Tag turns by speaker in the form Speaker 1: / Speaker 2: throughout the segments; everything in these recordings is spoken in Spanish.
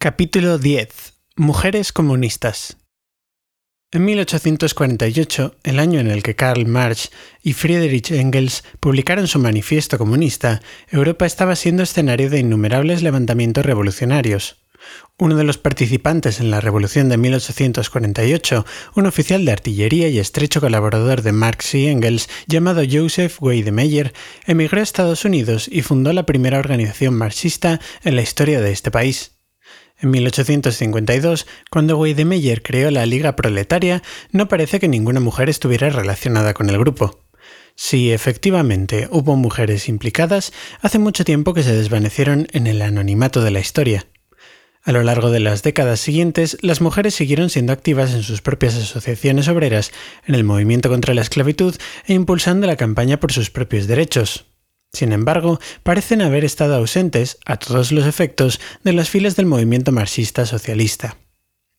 Speaker 1: Capítulo 10. Mujeres comunistas. En 1848, el año en el que Karl Marx y Friedrich Engels publicaron su manifiesto comunista, Europa estaba siendo escenario de innumerables levantamientos revolucionarios. Uno de los participantes en la revolución de 1848, un oficial de artillería y estrecho colaborador de Marx y Engels llamado Joseph Weidemeyer, emigró a Estados Unidos y fundó la primera organización marxista en la historia de este país. En 1852, cuando Weidemeyer creó la Liga Proletaria, no parece que ninguna mujer estuviera relacionada con el grupo. Si efectivamente hubo mujeres implicadas, hace mucho tiempo que se desvanecieron en el anonimato de la historia. A lo largo de las décadas siguientes, las mujeres siguieron siendo activas en sus propias asociaciones obreras, en el movimiento contra la esclavitud e impulsando la campaña por sus propios derechos. Sin embargo, parecen haber estado ausentes, a todos los efectos, de las filas del movimiento marxista-socialista.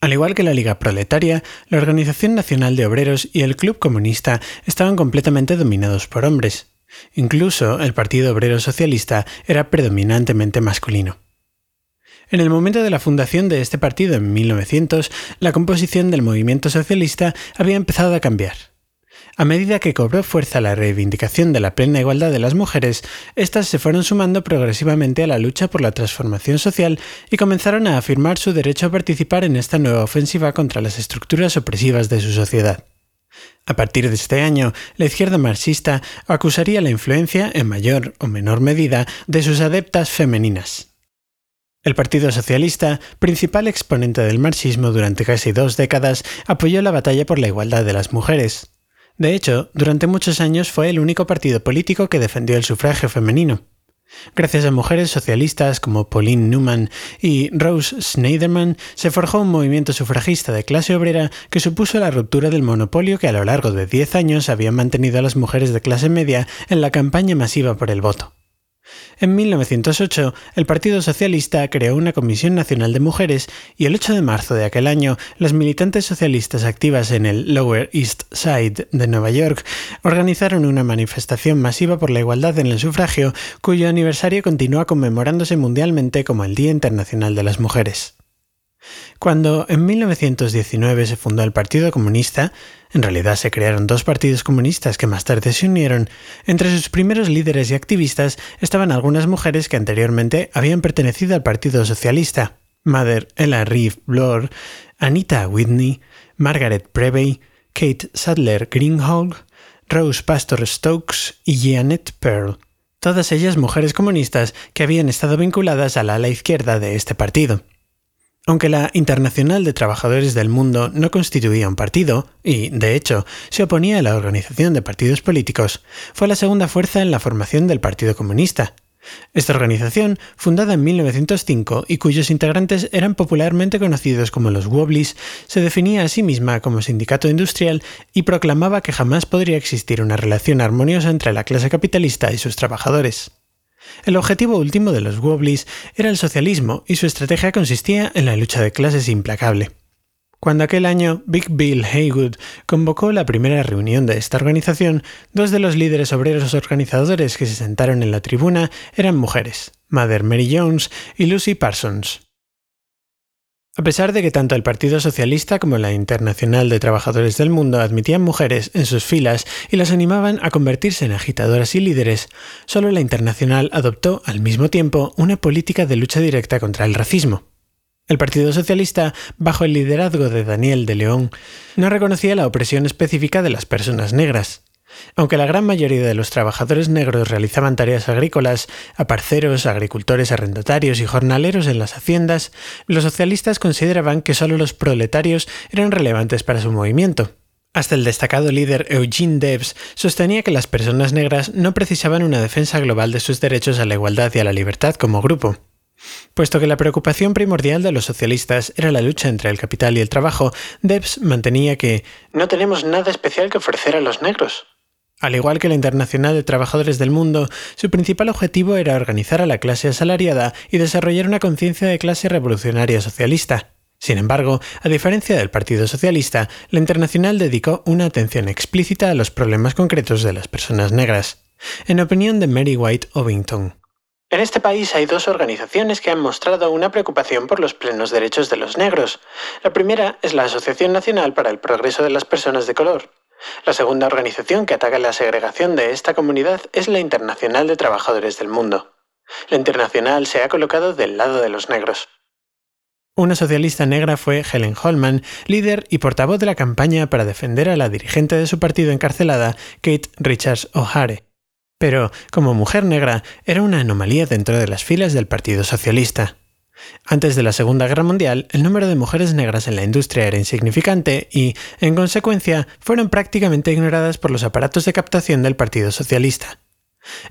Speaker 1: Al igual que la Liga Proletaria, la Organización Nacional de Obreros y el Club Comunista estaban completamente dominados por hombres. Incluso el Partido Obrero Socialista era predominantemente masculino. En el momento de la fundación de este partido en 1900, la composición del movimiento socialista había empezado a cambiar. A medida que cobró fuerza la reivindicación de la plena igualdad de las mujeres, éstas se fueron sumando progresivamente a la lucha por la transformación social y comenzaron a afirmar su derecho a participar en esta nueva ofensiva contra las estructuras opresivas de su sociedad. A partir de este año, la izquierda marxista acusaría la influencia, en mayor o menor medida, de sus adeptas femeninas. El Partido Socialista, principal exponente del marxismo durante casi dos décadas, apoyó la batalla por la igualdad de las mujeres. De hecho, durante muchos años fue el único partido político que defendió el sufragio femenino. Gracias a mujeres socialistas como Pauline Newman y Rose Schneiderman, se forjó un movimiento sufragista de clase obrera que supuso la ruptura del monopolio que a lo largo de 10 años habían mantenido a las mujeres de clase media en la campaña masiva por el voto. En 1908, el Partido Socialista creó una Comisión Nacional de Mujeres y el 8 de marzo de aquel año, las militantes socialistas activas en el Lower East Side de Nueva York organizaron una manifestación masiva por la igualdad en el sufragio, cuyo aniversario continúa conmemorándose mundialmente como el Día Internacional de las Mujeres. Cuando en 1919 se fundó el Partido Comunista, en realidad se crearon dos partidos comunistas que más tarde se unieron. Entre sus primeros líderes y activistas estaban algunas mujeres que anteriormente habían pertenecido al Partido Socialista. Mother Ella Reeve Bloor, Anita Whitney, Margaret Prevey, Kate Sadler Greenhalgh, Rose Pastor Stokes y Janet Pearl. Todas ellas mujeres comunistas que habían estado vinculadas a la ala izquierda de este partido. Aunque la Internacional de Trabajadores del Mundo no constituía un partido, y, de hecho, se oponía a la organización de partidos políticos, fue la segunda fuerza en la formación del Partido Comunista. Esta organización, fundada en 1905 y cuyos integrantes eran popularmente conocidos como los Wobblies, se definía a sí misma como sindicato industrial y proclamaba que jamás podría existir una relación armoniosa entre la clase capitalista y sus trabajadores. El objetivo último de los Wobblies era el socialismo y su estrategia consistía en la lucha de clases implacable. Cuando aquel año Big Bill Haywood convocó la primera reunión de esta organización, dos de los líderes obreros organizadores que se sentaron en la tribuna eran mujeres, Mother Mary Jones y Lucy Parsons. A pesar de que tanto el Partido Socialista como la Internacional de Trabajadores del Mundo admitían mujeres en sus filas y las animaban a convertirse en agitadoras y líderes, solo la Internacional adoptó al mismo tiempo una política de lucha directa contra el racismo. El Partido Socialista, bajo el liderazgo de Daniel de León, no reconocía la opresión específica de las personas negras. Aunque la gran mayoría de los trabajadores negros realizaban tareas agrícolas, aparceros, agricultores arrendatarios y jornaleros en las haciendas, los socialistas consideraban que solo los proletarios eran relevantes para su movimiento. Hasta el destacado líder Eugene Debs sostenía que las personas negras no precisaban una defensa global de sus derechos a la igualdad y a la libertad como grupo. Puesto que la preocupación primordial de los socialistas era la lucha entre el capital y el trabajo, Debs mantenía que no tenemos nada especial que ofrecer a los negros. Al igual que la Internacional de Trabajadores del Mundo, su principal objetivo era organizar a la clase asalariada y desarrollar una conciencia de clase revolucionaria socialista. Sin embargo, a diferencia del Partido Socialista, la Internacional dedicó una atención explícita a los problemas concretos de las personas negras. En opinión de Mary White Ovington, En este país hay dos organizaciones que han mostrado una preocupación por los plenos derechos de los negros. La primera es la Asociación Nacional para el Progreso de las Personas de Color. La segunda organización que ataca la segregación de esta comunidad es la Internacional de Trabajadores del Mundo. La Internacional se ha colocado del lado de los negros. Una socialista negra fue Helen Holman, líder y portavoz de la campaña para defender a la dirigente de su partido encarcelada, Kate Richards O'Hare pero como mujer negra era una anomalía dentro de las filas del Partido Socialista. Antes de la Segunda Guerra Mundial, el número de mujeres negras en la industria era insignificante y, en consecuencia, fueron prácticamente ignoradas por los aparatos de captación del Partido Socialista.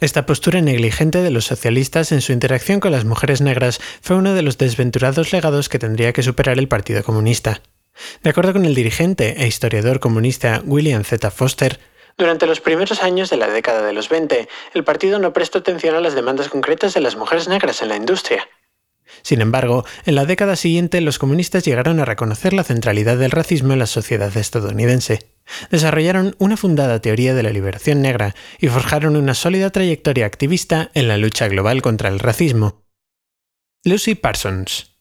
Speaker 1: Esta postura negligente de los socialistas en su interacción con las mujeres negras fue uno de los desventurados legados que tendría que superar el Partido Comunista. De acuerdo con el dirigente e historiador comunista William Z. Foster, durante los primeros años de la década de los 20, el partido no prestó atención a las demandas concretas de las mujeres negras en la industria. Sin embargo, en la década siguiente los comunistas llegaron a reconocer la centralidad del racismo en la sociedad estadounidense. Desarrollaron una fundada teoría de la liberación negra y forjaron una sólida trayectoria activista en la lucha global contra el racismo. Lucy Parsons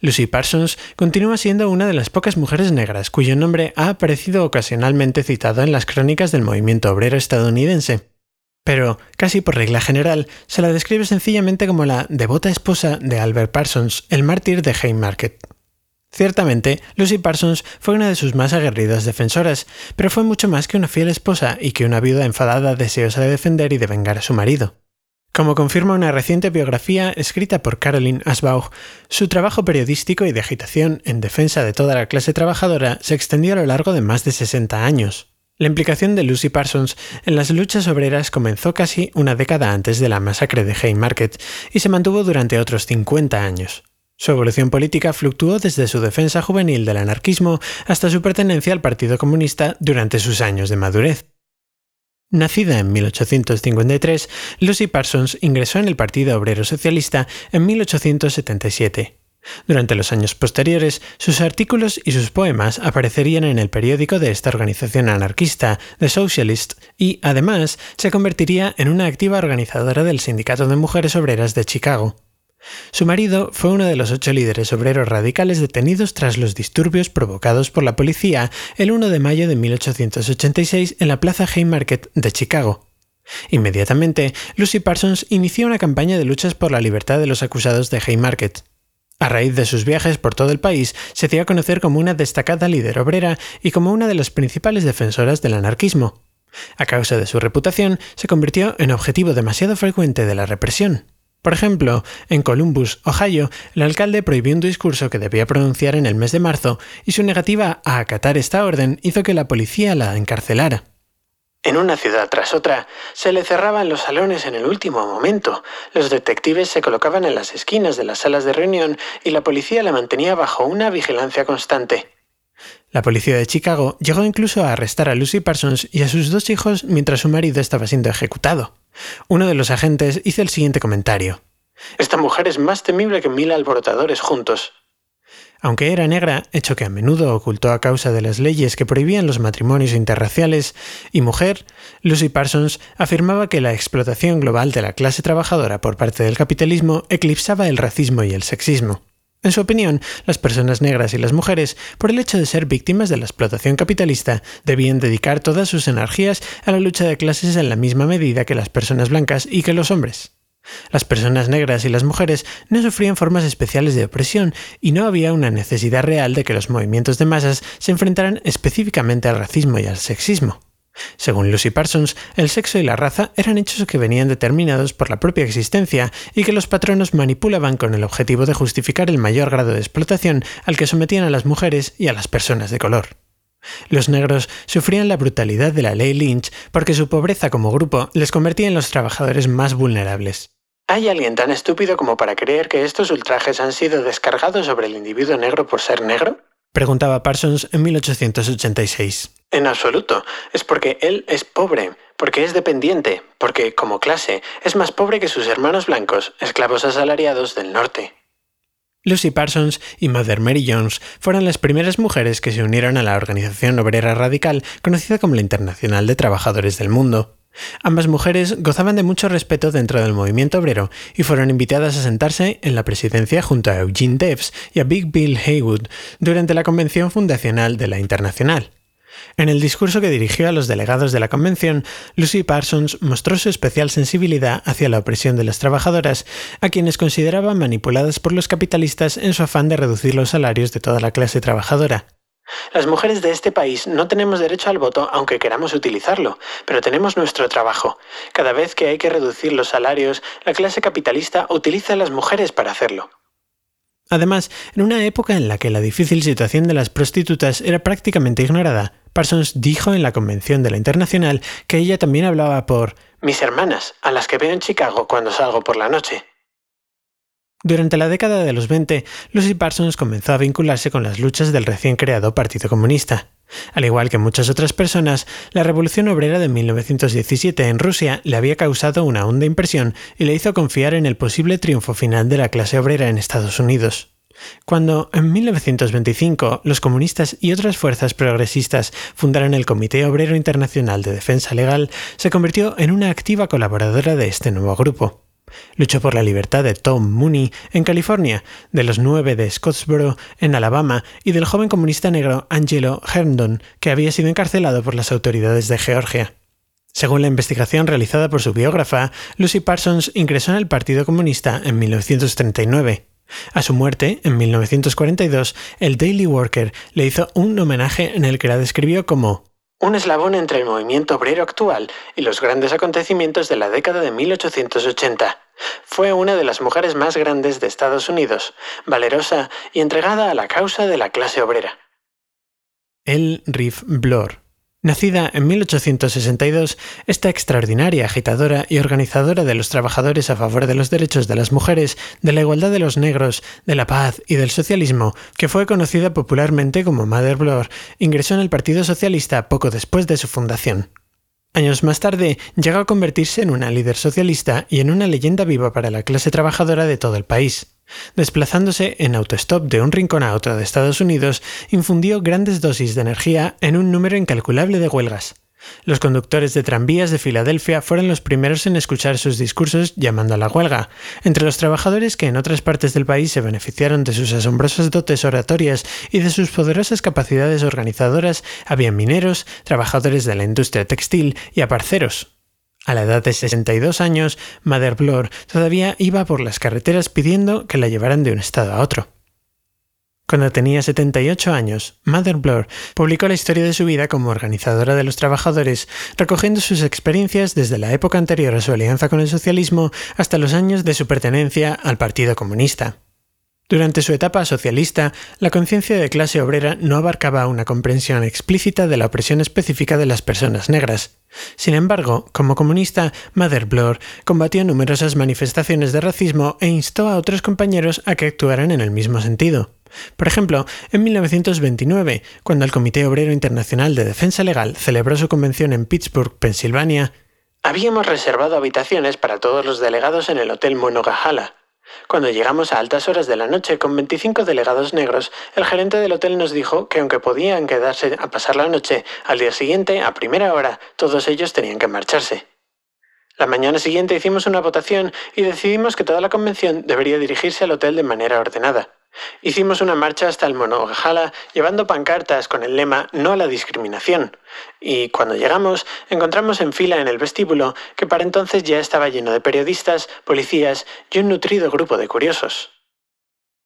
Speaker 1: Lucy Parsons continúa siendo una de las pocas mujeres negras cuyo nombre ha aparecido ocasionalmente citado en las crónicas del movimiento obrero estadounidense. Pero, casi por regla general, se la describe sencillamente como la devota esposa de Albert Parsons, el mártir de Haymarket. Ciertamente, Lucy Parsons fue una de sus más aguerridas defensoras, pero fue mucho más que una fiel esposa y que una viuda enfadada deseosa de defender y de vengar a su marido. Como confirma una reciente biografía escrita por Caroline Asbauch, su trabajo periodístico y de agitación en defensa de toda la clase trabajadora se extendió a lo largo de más de 60 años. La implicación de Lucy Parsons en las luchas obreras comenzó casi una década antes de la masacre de Haymarket y se mantuvo durante otros 50 años. Su evolución política fluctuó desde su defensa juvenil del anarquismo hasta su pertenencia al Partido Comunista durante sus años de madurez. Nacida en 1853, Lucy Parsons ingresó en el Partido Obrero Socialista en 1877. Durante los años posteriores, sus artículos y sus poemas aparecerían en el periódico de esta organización anarquista, The Socialist, y, además, se convertiría en una activa organizadora del Sindicato de Mujeres Obreras de Chicago. Su marido fue uno de los ocho líderes obreros radicales detenidos tras los disturbios provocados por la policía el 1 de mayo de 1886 en la Plaza Haymarket de Chicago. Inmediatamente, Lucy Parsons inició una campaña de luchas por la libertad de los acusados de Haymarket. A raíz de sus viajes por todo el país, se dio a conocer como una destacada líder obrera y como una de las principales defensoras del anarquismo. A causa de su reputación, se convirtió en objetivo demasiado frecuente de la represión. Por ejemplo, en Columbus, Ohio, el alcalde prohibió un discurso que debía pronunciar en el mes de marzo y su negativa a acatar esta orden hizo que la policía la encarcelara. En una ciudad tras otra, se le cerraban los salones en el último momento, los detectives se colocaban en las esquinas de las salas de reunión y la policía la mantenía bajo una vigilancia constante. La policía de Chicago llegó incluso a arrestar a Lucy Parsons y a sus dos hijos mientras su marido estaba siendo ejecutado. Uno de los agentes hizo el siguiente comentario. Esta mujer es más temible que mil alborotadores juntos. Aunque era negra, hecho que a menudo ocultó a causa de las leyes que prohibían los matrimonios interraciales, y mujer, Lucy Parsons afirmaba que la explotación global de la clase trabajadora por parte del capitalismo eclipsaba el racismo y el sexismo. En su opinión, las personas negras y las mujeres, por el hecho de ser víctimas de la explotación capitalista, debían dedicar todas sus energías a la lucha de clases en la misma medida que las personas blancas y que los hombres. Las personas negras y las mujeres no sufrían formas especiales de opresión y no había una necesidad real de que los movimientos de masas se enfrentaran específicamente al racismo y al sexismo. Según Lucy Parsons, el sexo y la raza eran hechos que venían determinados por la propia existencia y que los patronos manipulaban con el objetivo de justificar el mayor grado de explotación al que sometían a las mujeres y a las personas de color. Los negros sufrían la brutalidad de la ley Lynch porque su pobreza como grupo les convertía en los trabajadores más vulnerables. ¿Hay alguien tan estúpido como para creer que estos ultrajes han sido descargados sobre el individuo negro por ser negro? Preguntaba Parsons en 1886. En absoluto. Es porque él es pobre, porque es dependiente, porque, como clase, es más pobre que sus hermanos blancos, esclavos asalariados del norte. Lucy Parsons y Mother Mary Jones fueron las primeras mujeres que se unieron a la organización obrera radical conocida como la Internacional de Trabajadores del Mundo. Ambas mujeres gozaban de mucho respeto dentro del movimiento obrero y fueron invitadas a sentarse en la presidencia junto a Eugene Debs y a Big Bill Haywood durante la convención fundacional de la Internacional. En el discurso que dirigió a los delegados de la convención, Lucy Parsons mostró su especial sensibilidad hacia la opresión de las trabajadoras, a quienes consideraba manipuladas por los capitalistas en su afán de reducir los salarios de toda la clase trabajadora. Las mujeres de este país no tenemos derecho al voto aunque queramos utilizarlo, pero tenemos nuestro trabajo. Cada vez que hay que reducir los salarios, la clase capitalista utiliza a las mujeres para hacerlo. Además, en una época en la que la difícil situación de las prostitutas era prácticamente ignorada, Parsons dijo en la convención de la Internacional que ella también hablaba por mis hermanas, a las que veo en Chicago cuando salgo por la noche. Durante la década de los 20, Lucy Parsons comenzó a vincularse con las luchas del recién creado Partido Comunista. Al igual que muchas otras personas, la Revolución Obrera de 1917 en Rusia le había causado una honda impresión y le hizo confiar en el posible triunfo final de la clase obrera en Estados Unidos. Cuando, en 1925, los comunistas y otras fuerzas progresistas fundaron el Comité Obrero Internacional de Defensa Legal, se convirtió en una activa colaboradora de este nuevo grupo. Luchó por la libertad de Tom Mooney en California, de los nueve de Scottsboro en Alabama y del joven comunista negro Angelo Herndon, que había sido encarcelado por las autoridades de Georgia. Según la investigación realizada por su biógrafa, Lucy Parsons ingresó en el Partido Comunista en 1939. A su muerte, en 1942, el Daily Worker le hizo un homenaje en el que la describió como un eslabón entre el movimiento obrero actual y los grandes acontecimientos de la década de 1880. Fue una de las mujeres más grandes de Estados Unidos, valerosa y entregada a la causa de la clase obrera. El Riff Blor Nacida en 1862, esta extraordinaria agitadora y organizadora de los trabajadores a favor de los derechos de las mujeres, de la igualdad de los negros, de la paz y del socialismo, que fue conocida popularmente como Mother Bloor, ingresó en el Partido Socialista poco después de su fundación. Años más tarde, llegó a convertirse en una líder socialista y en una leyenda viva para la clase trabajadora de todo el país. Desplazándose en autostop de un rincón a otro de Estados Unidos, infundió grandes dosis de energía en un número incalculable de huelgas. Los conductores de tranvías de Filadelfia fueron los primeros en escuchar sus discursos llamando a la huelga. Entre los trabajadores que en otras partes del país se beneficiaron de sus asombrosas dotes oratorias y de sus poderosas capacidades organizadoras, había mineros, trabajadores de la industria textil y aparceros. A la edad de 62 años, Mother Blore todavía iba por las carreteras pidiendo que la llevaran de un estado a otro. Cuando tenía 78 años, Mother Blore publicó la historia de su vida como organizadora de los trabajadores, recogiendo sus experiencias desde la época anterior a su alianza con el socialismo hasta los años de su pertenencia al Partido Comunista. Durante su etapa socialista, la conciencia de clase obrera no abarcaba una comprensión explícita de la opresión específica de las personas negras. Sin embargo, como comunista, Mother Blore combatió numerosas manifestaciones de racismo e instó a otros compañeros a que actuaran en el mismo sentido. Por ejemplo, en 1929, cuando el Comité Obrero Internacional de Defensa Legal celebró su convención en Pittsburgh, Pensilvania, habíamos reservado habitaciones para todos los delegados en el Hotel Monongahela, cuando llegamos a altas horas de la noche con 25 delegados negros, el gerente del hotel nos dijo que aunque podían quedarse a pasar la noche, al día siguiente, a primera hora, todos ellos tenían que marcharse. La mañana siguiente hicimos una votación y decidimos que toda la convención debería dirigirse al hotel de manera ordenada. Hicimos una marcha hasta el Monongahela llevando pancartas con el lema No a la discriminación. Y cuando llegamos, encontramos en fila en el vestíbulo, que para entonces ya estaba lleno de periodistas, policías y un nutrido grupo de curiosos.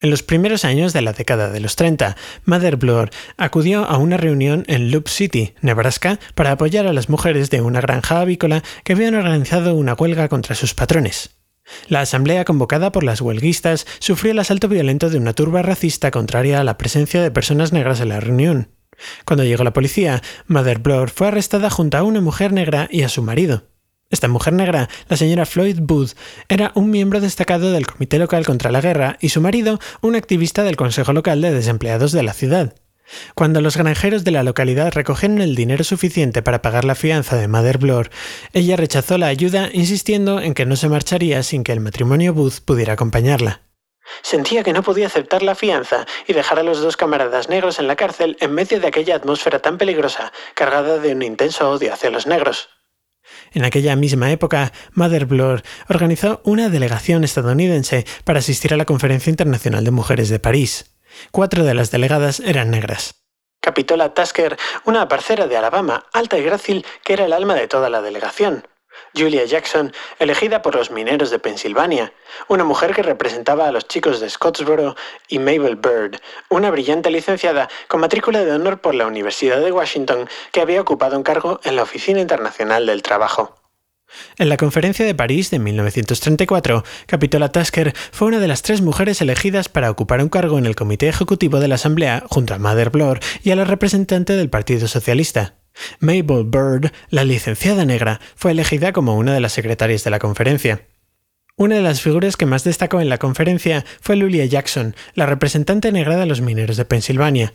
Speaker 1: En los primeros años de la década de los 30, Mother Bloor acudió a una reunión en Loop City, Nebraska, para apoyar a las mujeres de una granja avícola que habían organizado una huelga contra sus patrones. La asamblea convocada por las huelguistas sufrió el asalto violento de una turba racista contraria a la presencia de personas negras en la reunión. Cuando llegó la policía, Mother Bloor fue arrestada junto a una mujer negra y a su marido. Esta mujer negra, la señora Floyd Booth, era un miembro destacado del Comité Local contra la Guerra y su marido un activista del Consejo Local de Desempleados de la ciudad. Cuando los granjeros de la localidad recogieron el dinero suficiente para pagar la fianza de Mother Blore, ella rechazó la ayuda insistiendo en que no se marcharía sin que el matrimonio Booth pudiera acompañarla. Sentía que no podía aceptar la fianza y dejar a los dos camaradas negros en la cárcel en medio de aquella atmósfera tan peligrosa, cargada de un intenso odio hacia los negros. En aquella misma época, Mother Bloor organizó una delegación estadounidense para asistir a la Conferencia Internacional de Mujeres de París. Cuatro de las delegadas eran negras. Capitola Tasker, una parcera de Alabama, alta y grácil, que era el alma de toda la delegación. Julia Jackson, elegida por los mineros de Pensilvania, una mujer que representaba a los chicos de Scottsboro, y Mabel Bird, una brillante licenciada con matrícula de honor por la Universidad de Washington que había ocupado un cargo en la Oficina Internacional del Trabajo. En la Conferencia de París de 1934, Capitola Tasker fue una de las tres mujeres elegidas para ocupar un cargo en el Comité Ejecutivo de la Asamblea junto a Mother Bloor y a la representante del Partido Socialista. Mabel Bird, la licenciada negra, fue elegida como una de las secretarias de la conferencia. Una de las figuras que más destacó en la conferencia fue Lulia Jackson, la representante negra de los mineros de Pensilvania.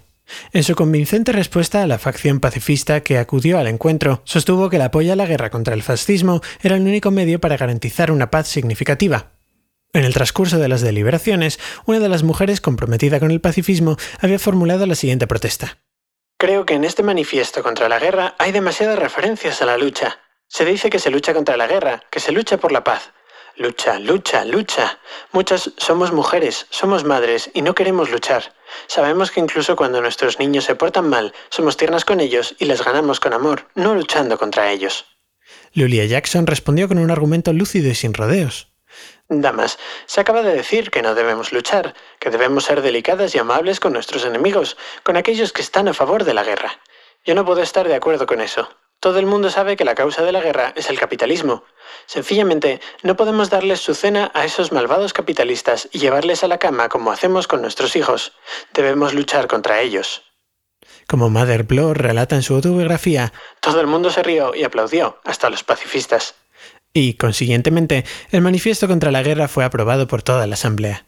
Speaker 1: En su convincente respuesta a la facción pacifista que acudió al encuentro, sostuvo que el apoyo a la guerra contra el fascismo era el único medio para garantizar una paz significativa. En el transcurso de las deliberaciones, una de las mujeres comprometida con el pacifismo había formulado la siguiente protesta. Creo que en este manifiesto contra la guerra hay demasiadas referencias a la lucha. Se dice que se lucha contra la guerra, que se lucha por la paz. Lucha, lucha, lucha. Muchas somos mujeres, somos madres y no queremos luchar. Sabemos que incluso cuando nuestros niños se portan mal, somos tiernas con ellos y les ganamos con amor, no luchando contra ellos. Lulia Jackson respondió con un argumento lúcido y sin rodeos. Damas, se acaba de decir que no debemos luchar, que debemos ser delicadas y amables con nuestros enemigos, con aquellos que están a favor de la guerra. Yo no puedo estar de acuerdo con eso. Todo el mundo sabe que la causa de la guerra es el capitalismo. Sencillamente, no podemos darles su cena a esos malvados capitalistas y llevarles a la cama como hacemos con nuestros hijos. Debemos luchar contra ellos. Como Mother Bloor relata en su autobiografía, todo el mundo se rió y aplaudió, hasta los pacifistas y, consiguientemente, el manifiesto contra la guerra fue aprobado por toda la Asamblea.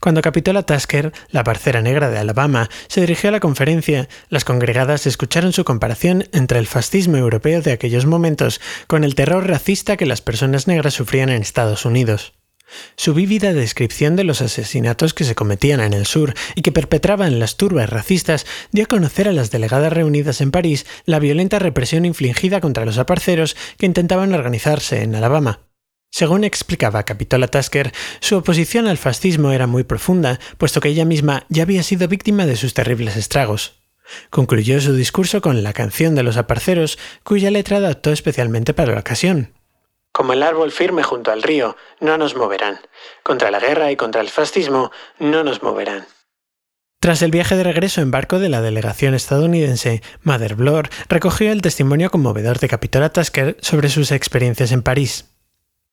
Speaker 1: Cuando Capitola Tasker, la parcera negra de Alabama, se dirigió a la conferencia, las congregadas escucharon su comparación entre el fascismo europeo de aquellos momentos con el terror racista que las personas negras sufrían en Estados Unidos. Su vívida descripción de los asesinatos que se cometían en el sur y que perpetraban las turbas racistas dio a conocer a las delegadas reunidas en París la violenta represión infligida contra los aparceros que intentaban organizarse en Alabama. Según explicaba Capitola Tasker, su oposición al fascismo era muy profunda, puesto que ella misma ya había sido víctima de sus terribles estragos. Concluyó su discurso con la canción de los aparceros, cuya letra adaptó especialmente para la ocasión. Como el árbol firme junto al río, no nos moverán. Contra la guerra y contra el fascismo, no nos moverán. Tras el viaje de regreso en barco de la delegación estadounidense, Mother Bloor recogió el testimonio conmovedor de Capitola Tasker sobre sus experiencias en París.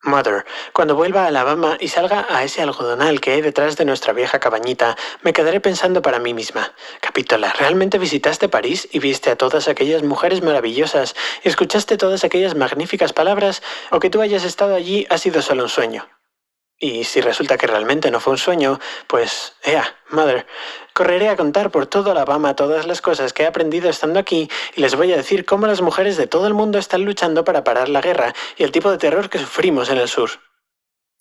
Speaker 1: Mother, cuando vuelva a Alabama y salga a ese algodonal que hay detrás de nuestra vieja cabañita, me quedaré pensando para mí misma. Capitola, ¿realmente visitaste París y viste a todas aquellas mujeres maravillosas y escuchaste todas aquellas magníficas palabras? ¿O que tú hayas estado allí ha sido solo un sueño? Y si resulta que realmente no fue un sueño, pues, ea, Mother, correré a contar por todo Alabama todas las cosas que he aprendido estando aquí y les voy a decir cómo las mujeres de todo el mundo están luchando para parar la guerra y el tipo de terror que sufrimos en el sur.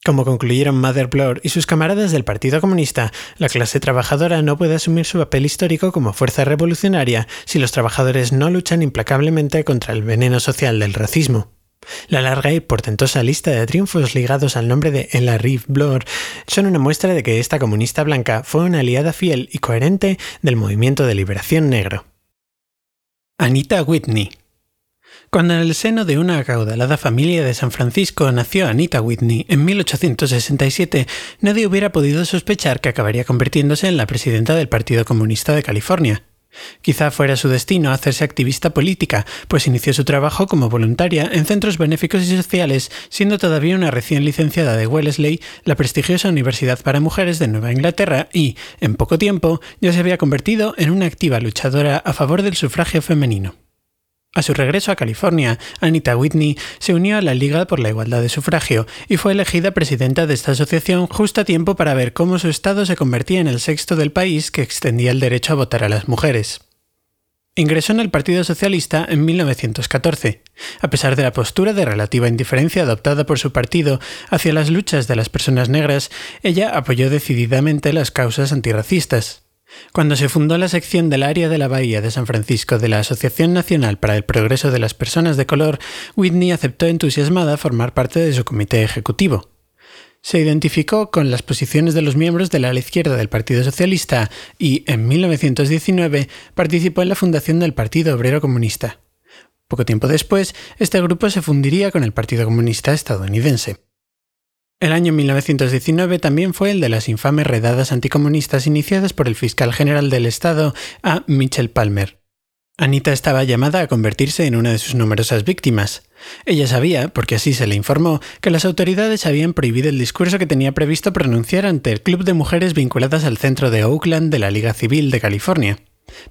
Speaker 1: Como concluyeron Mother Bloor y sus camaradas del Partido Comunista, la clase trabajadora no puede asumir su papel histórico como fuerza revolucionaria si los trabajadores no luchan implacablemente contra el veneno social del racismo. La larga y portentosa lista de triunfos ligados al nombre de Ella Rive Bloor son una muestra de que esta comunista blanca fue una aliada fiel y coherente del movimiento de liberación negro. Anita Whitney cuando en el seno de una acaudalada familia de San Francisco nació Anita Whitney en 1867, nadie hubiera podido sospechar que acabaría convirtiéndose en la presidenta del Partido Comunista de California. Quizá fuera su destino hacerse activista política, pues inició su trabajo como voluntaria en centros benéficos y sociales, siendo todavía una recién licenciada de Wellesley, la prestigiosa Universidad para Mujeres de Nueva Inglaterra, y, en poco tiempo, ya se había convertido en una activa luchadora a favor del sufragio femenino. A su regreso a California, Anita Whitney se unió a la Liga por la Igualdad de Sufragio y fue elegida presidenta de esta asociación justo a tiempo para ver cómo su estado se convertía en el sexto del país que extendía el derecho a votar a las mujeres. Ingresó en el Partido Socialista en 1914. A pesar de la postura de relativa indiferencia adoptada por su partido hacia las luchas de las personas negras, ella apoyó decididamente las causas antirracistas. Cuando se fundó la sección del área de la Bahía de San Francisco de la Asociación Nacional para el Progreso de las Personas de Color, Whitney aceptó entusiasmada formar parte de su comité ejecutivo. Se identificó con las posiciones de los miembros de la ala izquierda del Partido Socialista y, en 1919, participó en la fundación del Partido Obrero Comunista. Poco tiempo después, este grupo se fundiría con el Partido Comunista estadounidense. El año 1919 también fue el de las infames redadas anticomunistas iniciadas por el fiscal general del Estado, A. Mitchell Palmer. Anita estaba llamada a convertirse en una de sus numerosas víctimas. Ella sabía, porque así se le informó, que las autoridades habían prohibido el discurso que tenía previsto pronunciar ante el club de mujeres vinculadas al centro de Oakland de la Liga Civil de California.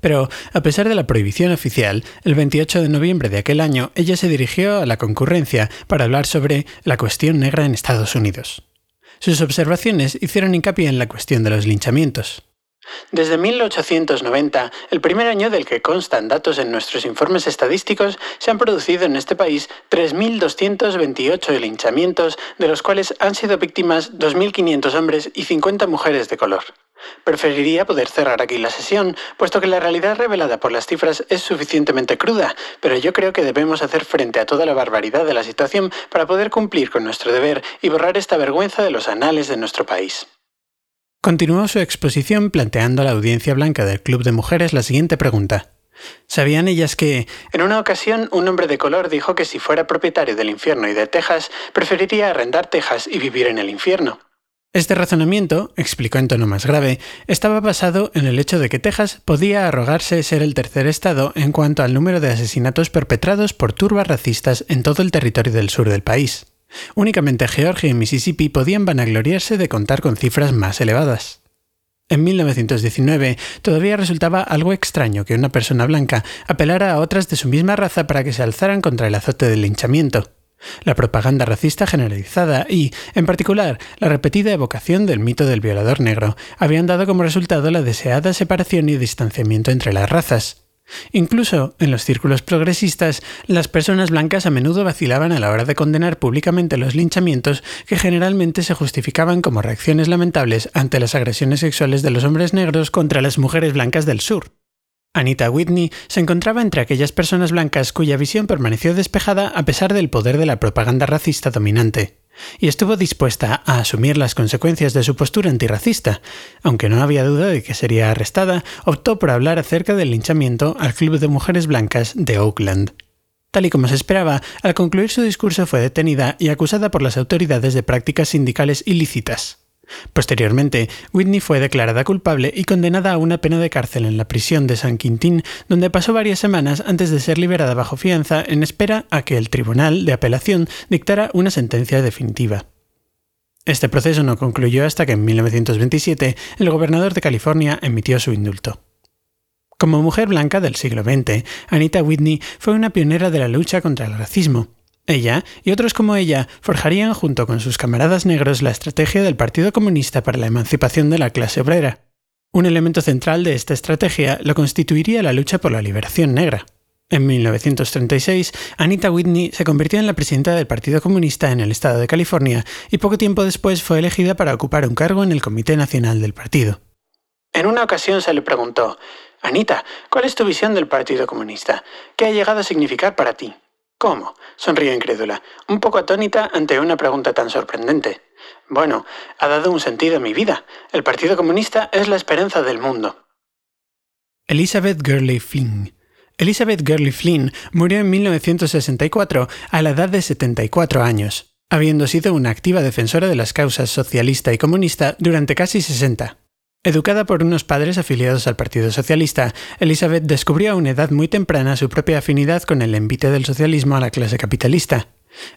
Speaker 1: Pero, a pesar de la prohibición oficial, el 28 de noviembre de aquel año ella se dirigió a la concurrencia para hablar sobre la cuestión negra en Estados Unidos. Sus observaciones hicieron hincapié en la cuestión de los linchamientos. Desde 1890, el primer año del que constan datos en nuestros informes estadísticos, se han producido en este país 3.228 linchamientos, de los cuales han sido víctimas 2.500 hombres y 50 mujeres de color. Preferiría poder cerrar aquí la sesión, puesto que la realidad revelada por las cifras es suficientemente cruda, pero yo creo que debemos hacer frente a toda la barbaridad de la situación para poder cumplir con nuestro deber y borrar esta vergüenza de los anales de nuestro país. Continuó su exposición planteando a la audiencia blanca del Club de Mujeres la siguiente pregunta. ¿Sabían ellas que, en una ocasión, un hombre de color dijo que si fuera propietario del infierno y de Texas, preferiría arrendar Texas y vivir en el infierno? Este razonamiento, explicó en tono más grave, estaba basado en el hecho de que Texas podía arrogarse ser el tercer estado en cuanto al número de asesinatos perpetrados por turbas racistas en todo el territorio del sur del país. Únicamente Georgia y Mississippi podían vanagloriarse de contar con cifras más elevadas. En 1919 todavía resultaba algo extraño que una persona blanca apelara a otras de su misma raza para que se alzaran contra el azote del linchamiento. La propaganda racista generalizada y, en particular, la repetida evocación del mito del violador negro habían dado como resultado la deseada separación y distanciamiento entre las razas. Incluso en los círculos progresistas, las personas blancas a menudo vacilaban a la hora de condenar públicamente los linchamientos que generalmente se justificaban como reacciones lamentables ante las agresiones sexuales de los hombres negros contra las mujeres blancas del sur. Anita Whitney se encontraba entre aquellas personas blancas cuya visión permaneció despejada a pesar del poder de la propaganda racista dominante, y estuvo dispuesta a asumir las consecuencias de su postura antirracista. Aunque no había duda de que sería arrestada, optó por hablar acerca del linchamiento al Club de Mujeres Blancas de Oakland. Tal y como se esperaba, al concluir su discurso fue detenida y acusada por las autoridades de prácticas sindicales ilícitas. Posteriormente, Whitney fue declarada culpable y condenada a una pena de cárcel en la prisión de San Quintín, donde pasó varias semanas antes de ser liberada bajo fianza en espera a que el Tribunal de Apelación dictara una sentencia definitiva. Este proceso no concluyó hasta que en 1927 el gobernador de California emitió su indulto. Como mujer blanca del siglo XX, Anita Whitney fue una pionera de la lucha contra el racismo, ella y otros como ella forjarían junto con sus camaradas negros la estrategia del Partido Comunista para la emancipación de la clase obrera. Un elemento central de esta estrategia lo constituiría la lucha por la liberación negra. En 1936, Anita Whitney se convirtió en la presidenta del Partido Comunista en el estado de California y poco tiempo después fue elegida para ocupar un cargo en el Comité Nacional del Partido. En una ocasión se le preguntó, Anita, ¿cuál es tu visión del Partido Comunista? ¿Qué ha llegado a significar para ti? ¿Cómo? sonrió incrédula, un poco atónita ante una pregunta tan sorprendente. Bueno, ha dado un sentido a mi vida. El Partido Comunista es la esperanza del mundo. Elizabeth Gurley Flynn. Elizabeth Gurley Flynn murió en 1964 a la edad de 74 años, habiendo sido una activa defensora de las causas socialista y comunista durante casi 60. Educada por unos padres afiliados al Partido Socialista, Elizabeth descubrió a una edad muy temprana su propia afinidad con el envite del socialismo a la clase capitalista.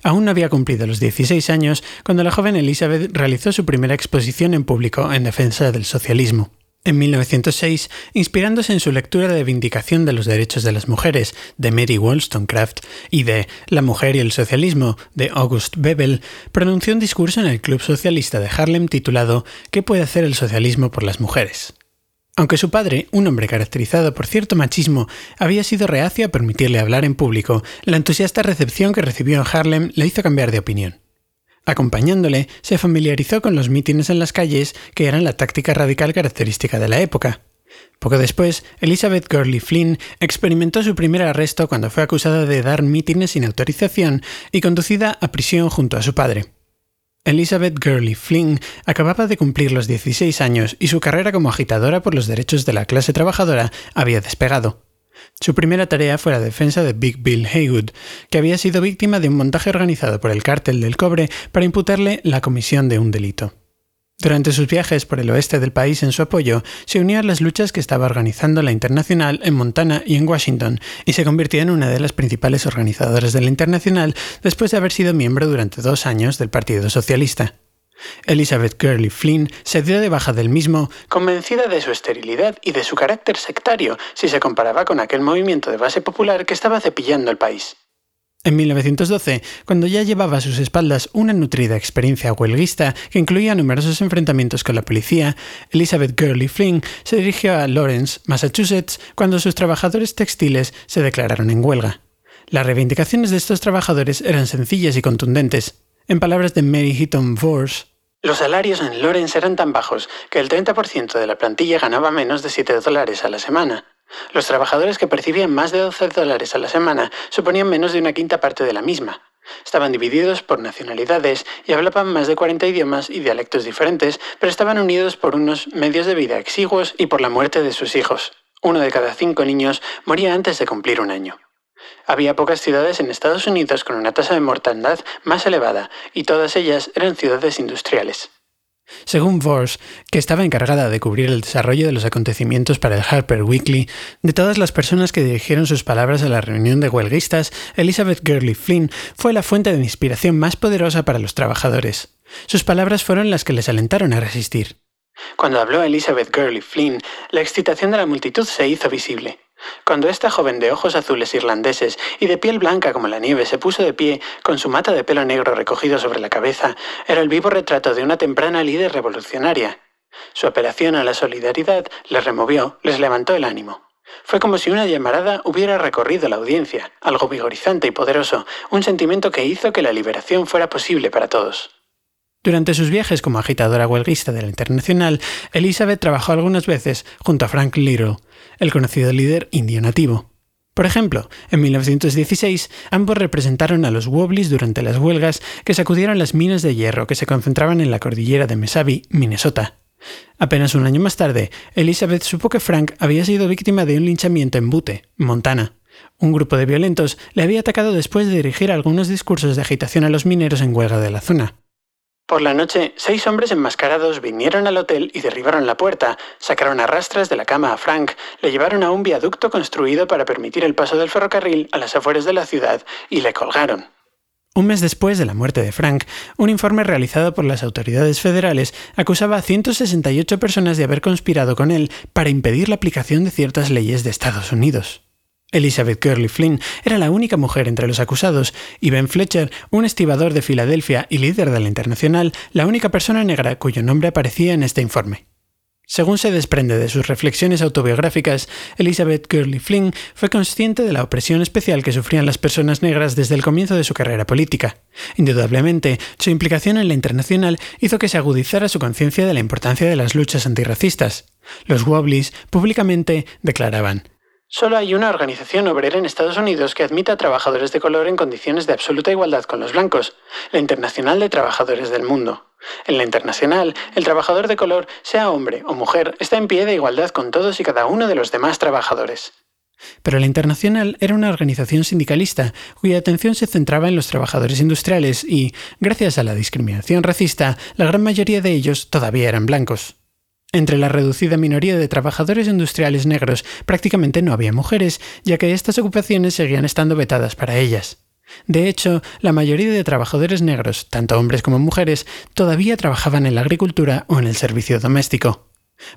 Speaker 1: Aún no había cumplido los 16 años cuando la joven Elizabeth realizó su primera exposición en público en defensa del socialismo. En 1906, inspirándose en su lectura de Vindicación de los Derechos de las Mujeres de Mary Wollstonecraft y de La Mujer y el Socialismo de August Bebel, pronunció un discurso en el Club Socialista de Harlem titulado ¿Qué puede hacer el socialismo por las mujeres? Aunque su padre, un hombre caracterizado por cierto machismo, había sido reacio a permitirle hablar en público, la entusiasta recepción que recibió en Harlem le hizo cambiar de opinión. Acompañándole, se familiarizó con los mítines en las calles, que eran la táctica radical característica de la época. Poco después, Elizabeth Gurley Flynn experimentó su primer arresto cuando fue acusada de dar mítines sin autorización y conducida a prisión junto a su padre. Elizabeth Gurley Flynn acababa de cumplir los 16 años y su carrera como agitadora por los derechos de la clase trabajadora había despegado. Su primera tarea fue la defensa de Big Bill Haywood, que había sido víctima de un montaje organizado por el cártel del cobre para imputarle la comisión de un delito. Durante sus viajes por el oeste del país en su apoyo, se unió a las luchas que estaba organizando la Internacional en Montana y en Washington, y se convirtió en una de las principales organizadoras de la Internacional después de haber sido miembro durante dos años del Partido Socialista. Elizabeth Gurley Flynn se dio de baja del mismo, convencida de su esterilidad y de su carácter sectario si se comparaba con aquel movimiento de base popular que estaba cepillando el país. En 1912, cuando ya llevaba a sus espaldas una nutrida experiencia huelguista que incluía numerosos enfrentamientos con la policía, Elizabeth Gurley Flynn se dirigió a Lawrence, Massachusetts, cuando sus trabajadores textiles se declararon en huelga. Las reivindicaciones de estos trabajadores eran sencillas y contundentes. En palabras de Mary Heaton Vorse, los salarios en Lawrence eran tan bajos que el 30% de la plantilla ganaba menos de 7 dólares a la semana. Los trabajadores que percibían más de 12 dólares a la semana suponían menos de una quinta parte de la misma. Estaban divididos por nacionalidades y hablaban más de 40 idiomas y dialectos diferentes, pero estaban unidos por unos medios de vida exiguos y por la muerte de sus hijos. Uno de cada cinco niños moría antes de cumplir un año. Había pocas ciudades en Estados Unidos con una tasa de mortandad más elevada, y todas ellas eran ciudades industriales. Según Vors, que estaba encargada de cubrir el desarrollo de los acontecimientos para el Harper Weekly, de todas las personas que dirigieron sus palabras a la reunión de huelguistas, Elizabeth Gurley Flynn fue la fuente de inspiración más poderosa para los trabajadores. Sus palabras fueron las que les alentaron a resistir. Cuando habló Elizabeth Gurley Flynn, la excitación de la multitud se hizo visible. Cuando esta joven de ojos azules irlandeses y de piel blanca como la nieve se puso de pie, con su mata de pelo negro recogido sobre la cabeza, era el vivo retrato de una temprana líder revolucionaria. Su apelación a la solidaridad les removió, les levantó el ánimo. Fue como si una llamarada hubiera recorrido la audiencia, algo vigorizante y poderoso, un sentimiento que hizo que la liberación fuera posible para todos. Durante sus viajes como agitadora huelguista de la Internacional, Elizabeth trabajó algunas veces junto a Frank Little, el conocido líder indio nativo. Por ejemplo, en 1916 ambos representaron a los Wobblies durante las huelgas que sacudieron las minas de hierro que se concentraban en la cordillera de Mesabi, Minnesota. Apenas un año más tarde, Elizabeth supo que Frank había sido víctima de un linchamiento en Butte, Montana. Un grupo de violentos le había atacado después de dirigir algunos discursos de agitación a los mineros en huelga de la zona. Por la noche, seis hombres enmascarados vinieron al hotel y derribaron la puerta, sacaron a rastras de la cama a Frank, le llevaron a un viaducto construido para permitir el paso del ferrocarril a las afueras de la ciudad y le colgaron. Un mes después de la muerte de Frank, un informe realizado por las autoridades federales acusaba a 168 personas de haber conspirado con él para impedir la aplicación de ciertas leyes de Estados Unidos. Elizabeth Gurley Flynn era la única mujer entre los acusados y Ben Fletcher, un estibador de Filadelfia y líder de la Internacional, la única persona negra cuyo nombre aparecía en este informe. Según se desprende de sus reflexiones autobiográficas, Elizabeth Gurley Flynn fue consciente de la opresión especial que sufrían las personas negras desde el comienzo de su carrera política. Indudablemente, su implicación en la internacional hizo que se agudizara su conciencia de la importancia de las luchas antirracistas. Los Wobblies públicamente declaraban Solo hay una organización obrera en Estados Unidos que admita a trabajadores de color en condiciones de absoluta igualdad con los blancos, la Internacional de Trabajadores del Mundo. En la Internacional, el trabajador de color, sea hombre o mujer, está en pie de igualdad con todos y cada uno de los demás trabajadores. Pero la Internacional era una organización sindicalista cuya atención se centraba en los trabajadores industriales y, gracias a la discriminación racista, la gran mayoría de ellos todavía eran blancos. Entre la reducida minoría de trabajadores industriales negros prácticamente no había mujeres, ya que estas ocupaciones seguían estando vetadas para ellas. De hecho, la mayoría de trabajadores negros, tanto hombres como mujeres, todavía trabajaban en la agricultura o en el servicio doméstico.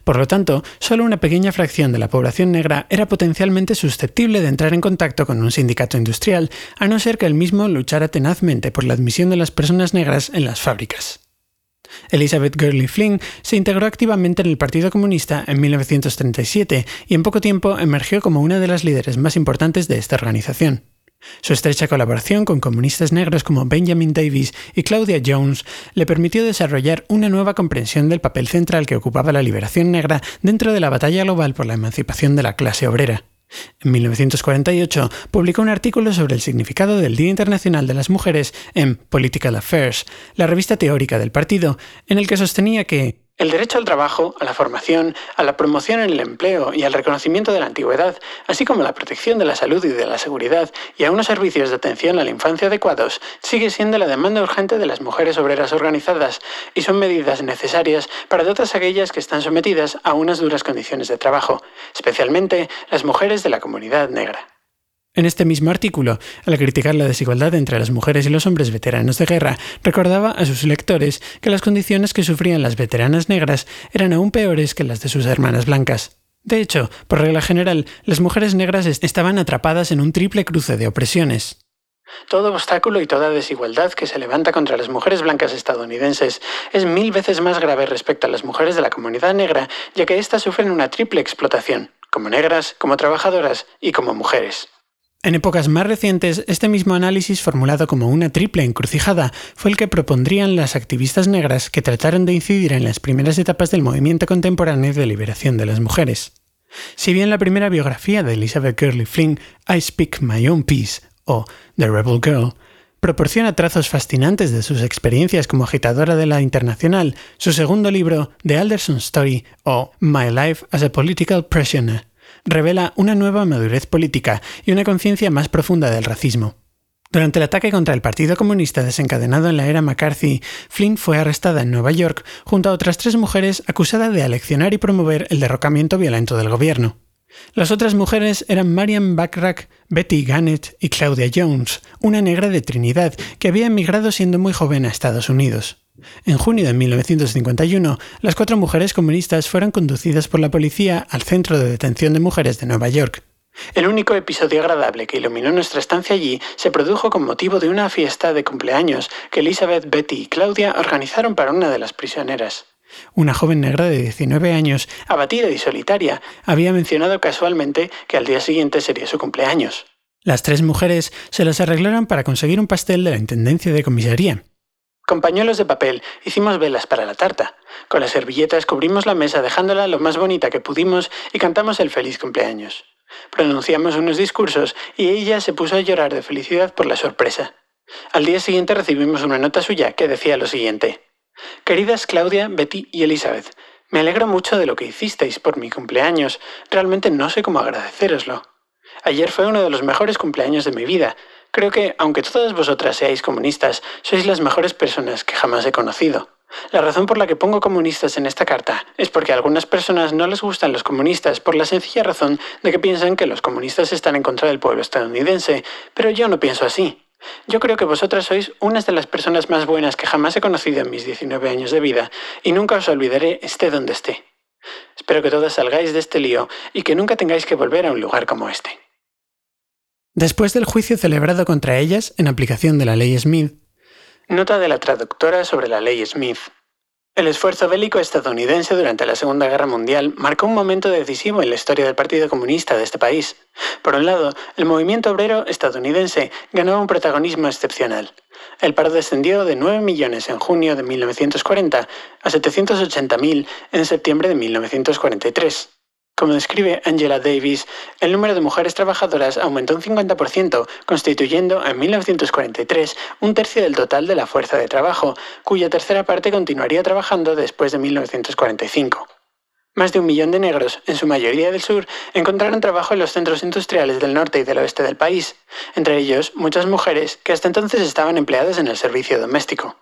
Speaker 1: Por lo tanto, solo una pequeña fracción de la población negra era potencialmente susceptible de entrar en contacto con un sindicato industrial, a no ser que el mismo luchara tenazmente por la admisión de las personas negras en las fábricas. Elizabeth Gurley Flynn se integró activamente en el Partido Comunista en 1937 y en poco tiempo emergió como una de las líderes más importantes de esta organización. Su estrecha colaboración con comunistas negros como Benjamin Davis y Claudia Jones le permitió desarrollar una nueva comprensión del papel central que ocupaba la liberación negra dentro de la batalla global por la emancipación de la clase obrera. En 1948 publicó un artículo sobre el significado del Día Internacional de las Mujeres en Political Affairs, la revista teórica del partido, en el que sostenía que el derecho al trabajo, a la formación, a la promoción en el empleo y al reconocimiento de la antigüedad, así como la protección de la salud y de la seguridad y a unos servicios de atención a la infancia adecuados, sigue siendo la demanda urgente de las mujeres obreras organizadas y son medidas necesarias para todas aquellas que están sometidas a unas duras condiciones de trabajo, especialmente las mujeres de la comunidad negra. En este mismo artículo, al criticar la desigualdad entre las mujeres y los hombres veteranos de guerra, recordaba a sus lectores que las condiciones que sufrían las veteranas negras eran aún peores que las de sus hermanas blancas. De hecho, por regla general, las mujeres negras estaban atrapadas en un triple cruce de opresiones. Todo obstáculo y toda desigualdad que se levanta contra las mujeres blancas estadounidenses es mil veces más grave respecto a las mujeres de la comunidad negra, ya que éstas sufren una triple explotación, como negras, como trabajadoras y como mujeres. En épocas más recientes, este mismo análisis, formulado como una triple encrucijada, fue el que propondrían las activistas negras que trataron de incidir en las primeras etapas del movimiento contemporáneo de liberación de las mujeres. Si bien la primera biografía de Elizabeth Gurley Flynn, I Speak My Own Peace, o The Rebel Girl, proporciona trazos fascinantes de sus experiencias como agitadora de la internacional, su segundo libro, The Alderson Story, o My Life as a Political Prisoner, revela una nueva madurez política y una conciencia más profunda del racismo. Durante el ataque contra el Partido Comunista desencadenado en la era McCarthy, Flynn fue arrestada en Nueva York junto a otras tres mujeres acusadas de aleccionar y promover el derrocamiento violento del gobierno. Las otras mujeres eran Marian Backrack, Betty Gannett y Claudia Jones, una negra de Trinidad que había emigrado siendo muy joven a Estados Unidos. En junio de 1951, las cuatro mujeres comunistas fueron conducidas por la policía al Centro de Detención de Mujeres de Nueva York. El único episodio agradable que iluminó nuestra estancia allí se produjo con motivo de una fiesta de cumpleaños que Elizabeth, Betty y Claudia organizaron para una de las prisioneras. Una joven negra de 19 años, abatida y solitaria, había mencionado casualmente que al día siguiente sería su cumpleaños. Las tres mujeres se las arreglaron para conseguir un pastel de la Intendencia de Comisaría. Con pañuelos de papel hicimos velas para la tarta. Con las servilletas cubrimos la mesa dejándola lo más bonita que pudimos y cantamos el feliz cumpleaños. Pronunciamos unos discursos y ella se puso a llorar de felicidad por la sorpresa. Al día siguiente recibimos una nota suya que decía lo siguiente. Queridas Claudia, Betty y Elizabeth, me alegro mucho de lo que hicisteis por mi cumpleaños. Realmente no sé cómo agradeceroslo. Ayer fue uno de los mejores cumpleaños de mi vida Creo que, aunque todas vosotras seáis comunistas, sois las mejores personas que jamás he conocido. La razón por la que pongo comunistas en esta carta es porque a algunas personas no les gustan los comunistas por la sencilla razón de que piensan que los comunistas están en contra del pueblo estadounidense, pero yo no pienso así. Yo creo que vosotras sois unas de las personas más buenas que jamás he conocido en mis 19 años de vida y nunca os olvidaré esté donde esté. Espero que todas salgáis de este lío y que nunca tengáis que volver a un lugar como este. Después del juicio celebrado contra ellas en aplicación de la ley Smith, nota de la traductora sobre la ley Smith. El esfuerzo bélico estadounidense durante la Segunda Guerra Mundial marcó un momento decisivo en la historia del Partido Comunista de este país. Por un lado, el movimiento obrero estadounidense ganó un protagonismo excepcional. El paro descendió de 9 millones en junio de 1940 a 780.000 en septiembre de 1943. Como describe Angela Davis, el número de mujeres trabajadoras aumentó un 50%, constituyendo en 1943 un tercio del total de la fuerza de trabajo, cuya tercera parte continuaría trabajando después de 1945. Más de un millón de negros, en su mayoría del sur, encontraron trabajo en los centros industriales del norte y del oeste del país, entre ellos muchas mujeres que hasta entonces estaban empleadas en el servicio doméstico.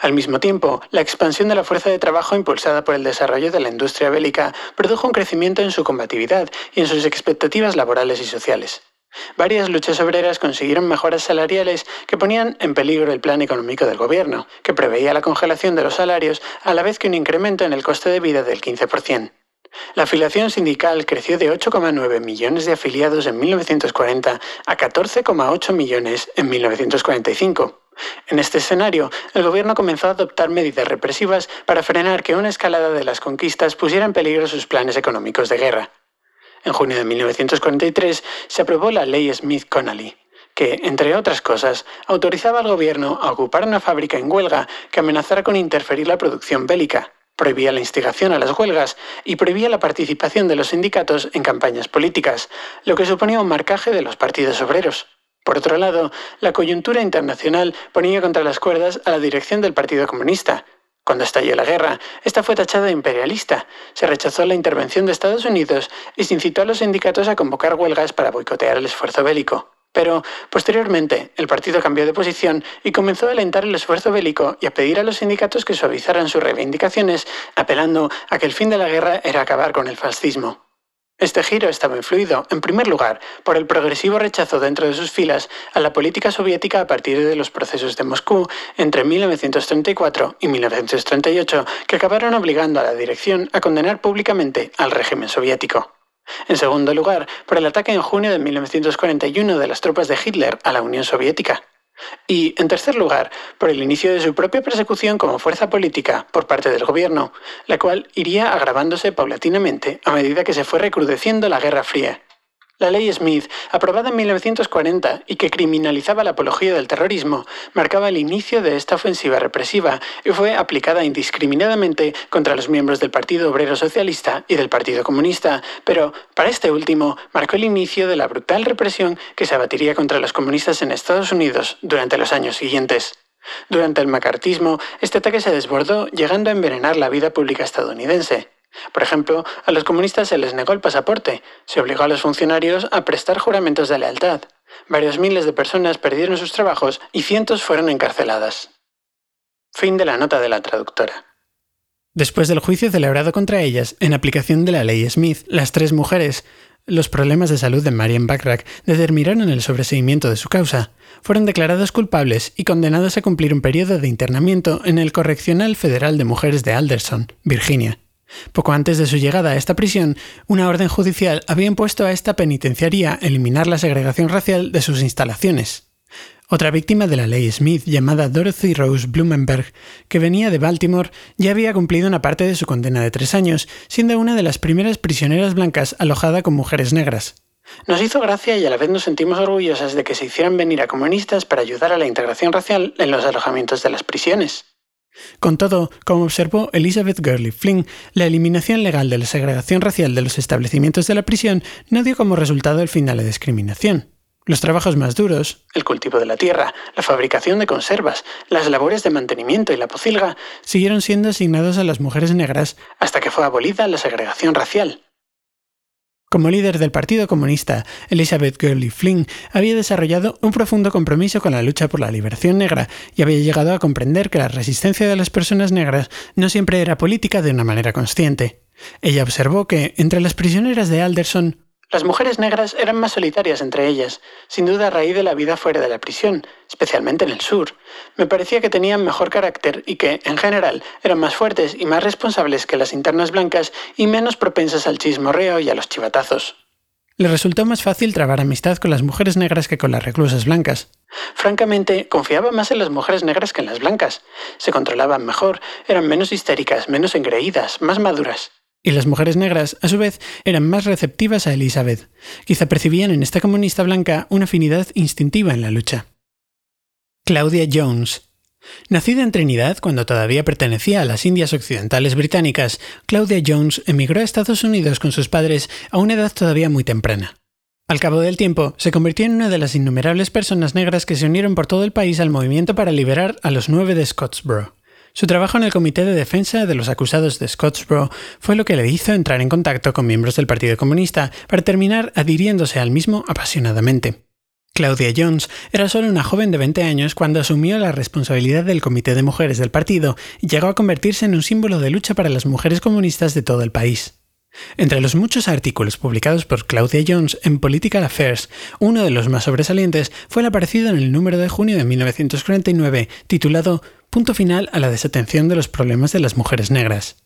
Speaker 1: Al mismo tiempo, la expansión de la fuerza de trabajo impulsada por el desarrollo de la industria bélica produjo un crecimiento en su combatividad y en sus expectativas laborales y sociales. Varias luchas obreras consiguieron mejoras salariales que ponían en peligro el plan económico del gobierno, que preveía la congelación de los salarios a la vez que un incremento en el coste de vida del 15%. La afiliación sindical creció de 8,9 millones de afiliados en 1940 a 14,8 millones en 1945. En este escenario, el gobierno comenzó a adoptar medidas represivas para frenar que una escalada de las conquistas pusiera en peligro sus planes económicos de guerra. En junio de 1943 se aprobó la Ley Smith-Connolly, que, entre otras cosas, autorizaba al gobierno a ocupar una fábrica en huelga que amenazara con interferir la producción bélica, prohibía la instigación a las huelgas y prohibía la participación de los sindicatos en campañas políticas, lo que suponía un marcaje de los partidos obreros. Por otro lado, la coyuntura internacional ponía contra las cuerdas a la dirección del Partido Comunista, cuando estalló la guerra, esta fue tachada de imperialista, se rechazó la intervención de Estados Unidos y se incitó a los sindicatos a convocar huelgas para boicotear el esfuerzo bélico. Pero, posteriormente, el partido cambió de posición y comenzó a alentar el esfuerzo bélico y a pedir a los sindicatos que suavizaran sus reivindicaciones, apelando a que el fin de la guerra era acabar con el fascismo. Este giro estaba influido, en primer lugar, por el progresivo rechazo dentro de sus filas a la política soviética a partir de los procesos de Moscú entre 1934 y 1938, que acabaron obligando a la dirección a condenar públicamente al régimen soviético. En segundo lugar, por el ataque en junio de 1941 de las tropas de Hitler a la Unión Soviética. Y, en tercer lugar, por el inicio de su propia persecución como fuerza política por parte del gobierno, la cual iría agravándose paulatinamente a medida que se fue recrudeciendo la Guerra Fría. La ley Smith, aprobada en 1940 y que criminalizaba la apología del terrorismo, marcaba el inicio de esta ofensiva represiva y fue aplicada indiscriminadamente contra los miembros del Partido Obrero Socialista y del Partido Comunista, pero para este último marcó el inicio de la brutal represión que se abatiría contra los comunistas en Estados Unidos durante los años siguientes. Durante el macartismo, este ataque se desbordó llegando a envenenar la vida pública estadounidense. Por ejemplo, a los comunistas se les negó el pasaporte, se obligó a los funcionarios a prestar juramentos de lealtad. Varios miles de personas perdieron sus trabajos y cientos fueron encarceladas. Fin de la nota de la traductora. Después del juicio celebrado contra ellas, en aplicación de la ley Smith, las tres mujeres, los problemas de salud de Marian Backrack determinaron el sobreseimiento de su causa. Fueron declaradas culpables y condenadas a cumplir un periodo de internamiento en el Correccional Federal de Mujeres de Alderson, Virginia. Poco antes de su llegada a esta prisión, una orden judicial había impuesto a esta penitenciaría eliminar la segregación racial de sus instalaciones. Otra víctima de la ley Smith, llamada Dorothy Rose Blumenberg, que venía de Baltimore, ya había cumplido una parte de su condena de tres años, siendo una de las primeras prisioneras blancas alojada con mujeres negras. Nos hizo gracia y a la vez nos sentimos orgullosas de que se hicieran venir a comunistas para ayudar a la integración racial en los alojamientos de las prisiones. Con todo, como observó Elizabeth Gurley Flynn, la eliminación legal de la segregación racial de los establecimientos de la prisión no dio como resultado el fin de la discriminación. Los trabajos más duros, el cultivo de la tierra, la fabricación de conservas, las labores de mantenimiento y la pocilga, siguieron siendo asignados a las mujeres negras hasta que fue abolida la segregación racial. Como líder del Partido Comunista, Elizabeth Gurley Flynn había desarrollado un profundo compromiso con la lucha por la liberación negra y había llegado a comprender que la resistencia de las personas negras no siempre era política de una manera consciente. Ella observó que, entre las prisioneras de Alderson, las mujeres negras eran más solitarias entre ellas, sin duda a raíz de la vida fuera de la prisión, especialmente en el sur. Me parecía que tenían mejor carácter y que, en general, eran más fuertes y más responsables que las internas blancas y menos propensas al chismorreo y a los chivatazos. Le resultó más fácil trabar amistad con las mujeres negras que con las reclusas blancas. Francamente, confiaba más en las mujeres negras que en las blancas. Se controlaban mejor, eran menos histéricas, menos engreídas, más maduras. Y las mujeres negras, a su vez, eran más receptivas a Elizabeth. Quizá percibían en esta comunista blanca una afinidad instintiva en la lucha. Claudia Jones. Nacida en Trinidad cuando todavía pertenecía a las Indias Occidentales Británicas, Claudia Jones emigró a Estados Unidos con sus padres a una edad todavía muy temprana. Al cabo del tiempo, se convirtió en una de las innumerables personas negras que se unieron por todo el país al movimiento para liberar a los nueve de Scottsboro. Su trabajo en el Comité de Defensa de los Acusados de Scottsboro fue lo que le hizo entrar en contacto con miembros del Partido Comunista para terminar adhiriéndose al mismo apasionadamente. Claudia Jones era solo una joven de 20 años cuando asumió la responsabilidad del Comité de Mujeres del partido y llegó a convertirse en un símbolo de lucha para las mujeres comunistas de todo el país. Entre los muchos artículos publicados por Claudia Jones en Political Affairs, uno de los más sobresalientes fue el aparecido en el número de junio de 1949 titulado punto final a la desatención de los problemas de las mujeres negras.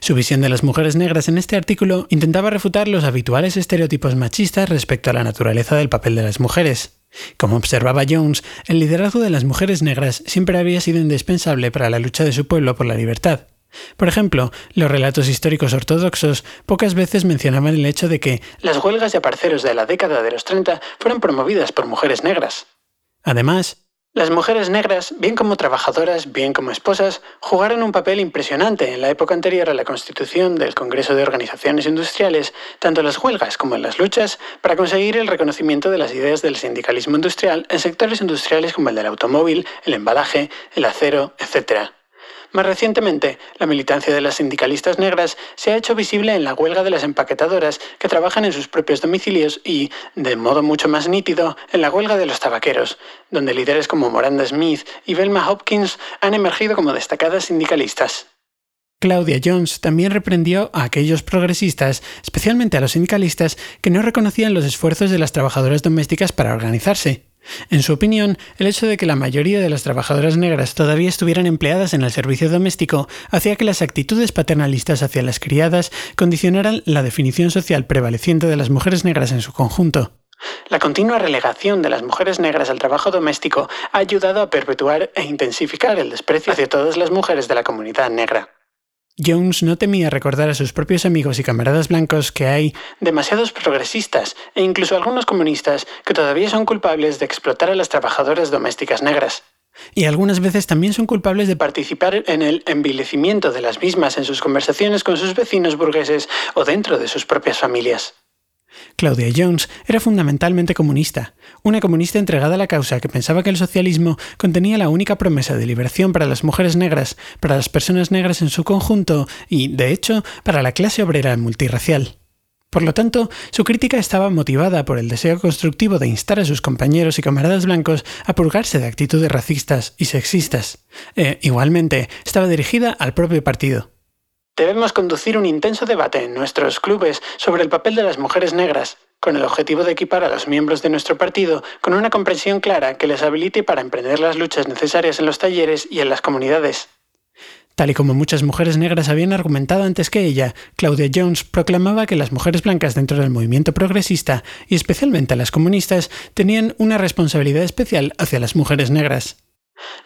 Speaker 1: Su visión de las mujeres negras en este artículo intentaba refutar los habituales estereotipos machistas respecto a la naturaleza del papel de las mujeres. Como observaba Jones, el liderazgo de las mujeres negras siempre había sido indispensable para la lucha de su pueblo por la libertad. Por ejemplo, los relatos históricos ortodoxos pocas veces mencionaban el hecho de que las huelgas de aparceros de la década de los 30 fueron promovidas por mujeres negras. Además, las mujeres negras, bien como trabajadoras, bien como esposas, jugaron un papel impresionante en la época anterior a la constitución del Congreso de Organizaciones Industriales, tanto en las huelgas como en las luchas, para conseguir el reconocimiento de las ideas del sindicalismo industrial en sectores industriales como el del automóvil, el embalaje, el acero, etc. Más recientemente, la militancia de las sindicalistas negras se ha hecho visible en la huelga de las empaquetadoras que trabajan en sus propios domicilios y, de modo mucho más nítido, en la huelga de los tabaqueros, donde líderes como Miranda Smith y Velma Hopkins han emergido como destacadas sindicalistas. Claudia Jones también reprendió a aquellos progresistas, especialmente a los sindicalistas, que no reconocían los esfuerzos de las trabajadoras domésticas para organizarse. En su opinión, el hecho de que la mayoría de las trabajadoras negras todavía estuvieran empleadas en el servicio doméstico hacía que las actitudes paternalistas hacia las criadas condicionaran la definición social prevaleciente de las mujeres negras en su conjunto. La continua relegación de las mujeres negras al trabajo doméstico ha ayudado a perpetuar e intensificar el desprecio hacia todas las mujeres de la comunidad negra. Jones no temía recordar a sus propios amigos y camaradas blancos que hay demasiados progresistas e incluso algunos comunistas que todavía son culpables de explotar a las trabajadoras domésticas negras. Y algunas veces también son culpables de participar en el envilecimiento de las mismas en sus conversaciones con sus vecinos burgueses o dentro de sus propias familias. Claudia Jones era fundamentalmente comunista, una comunista entregada a la causa que pensaba que el socialismo contenía la única promesa de liberación para las mujeres negras, para las personas negras en su conjunto y, de hecho, para la clase obrera multirracial. Por lo tanto, su crítica estaba motivada por el deseo constructivo de instar a sus compañeros y camaradas blancos a purgarse de actitudes racistas y sexistas. E, igualmente, estaba dirigida al propio partido. Debemos conducir un intenso debate en nuestros clubes sobre el papel de las mujeres negras, con el objetivo de equipar a los miembros de nuestro partido con una comprensión clara que les habilite para emprender las luchas necesarias en los talleres y en las comunidades. Tal y como muchas mujeres negras habían argumentado antes que ella, Claudia Jones proclamaba que las mujeres blancas dentro del movimiento progresista, y especialmente las comunistas, tenían una responsabilidad especial hacia las mujeres negras.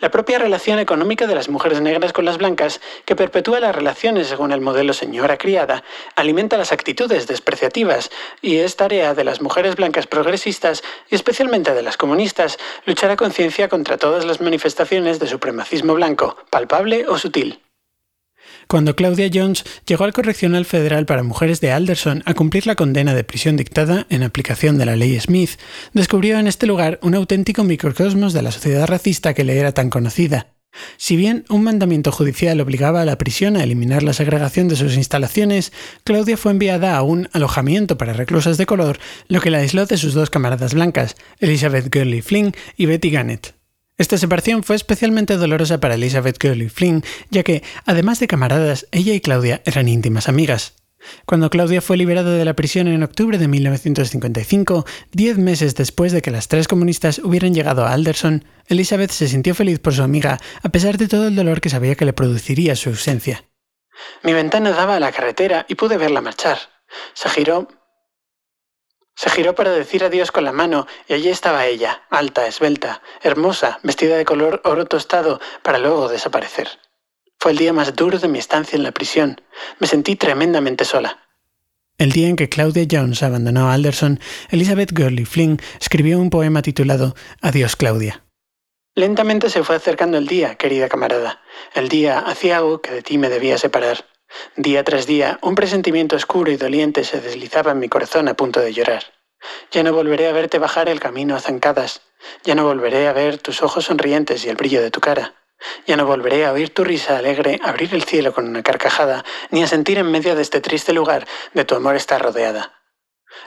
Speaker 1: La propia relación económica de las mujeres negras con las blancas, que perpetúa las relaciones según el modelo señora-criada, alimenta las actitudes despreciativas y es tarea de las mujeres blancas progresistas y especialmente de las comunistas luchar a conciencia contra todas las manifestaciones de supremacismo blanco, palpable o sutil. Cuando Claudia Jones llegó al Correccional Federal para Mujeres de Alderson a cumplir la condena de prisión dictada en aplicación de la ley Smith, descubrió en este lugar un auténtico microcosmos de la sociedad racista que le era tan conocida. Si bien un mandamiento judicial obligaba a la prisión a eliminar la segregación de sus instalaciones, Claudia fue enviada a un alojamiento para reclusas de color, lo que la aisló de sus dos camaradas blancas, Elizabeth Gurley Flynn y Betty Gannett. Esta separación fue especialmente dolorosa para Elizabeth Gurley Flynn, ya que, además de camaradas, ella y Claudia eran íntimas amigas. Cuando Claudia fue liberada de la prisión en octubre de 1955, diez meses después de que las tres comunistas hubieran llegado a Alderson, Elizabeth se sintió feliz por su amiga, a pesar de todo el dolor que sabía que le produciría su ausencia. Mi ventana daba a la carretera y pude verla marchar. Se giró, se giró para decir adiós con la mano y allí estaba ella, alta, esbelta, hermosa, vestida de color oro tostado, para luego desaparecer. Fue el día más duro de mi estancia en la prisión. Me sentí tremendamente sola. El día en que Claudia Jones abandonó a Alderson, Elizabeth Gurley Flynn escribió un poema titulado Adiós Claudia. Lentamente se fue acercando el día, querida camarada, el día hacia algo que de ti me debía separar. Día tras día, un presentimiento oscuro y doliente se deslizaba en mi corazón a punto de llorar. Ya no volveré a verte bajar el camino a zancadas. Ya no volveré a ver tus ojos sonrientes y el brillo de tu cara. Ya no volveré a oír tu risa alegre abrir el cielo con una carcajada, ni a sentir en medio de este triste lugar de tu amor estar rodeada.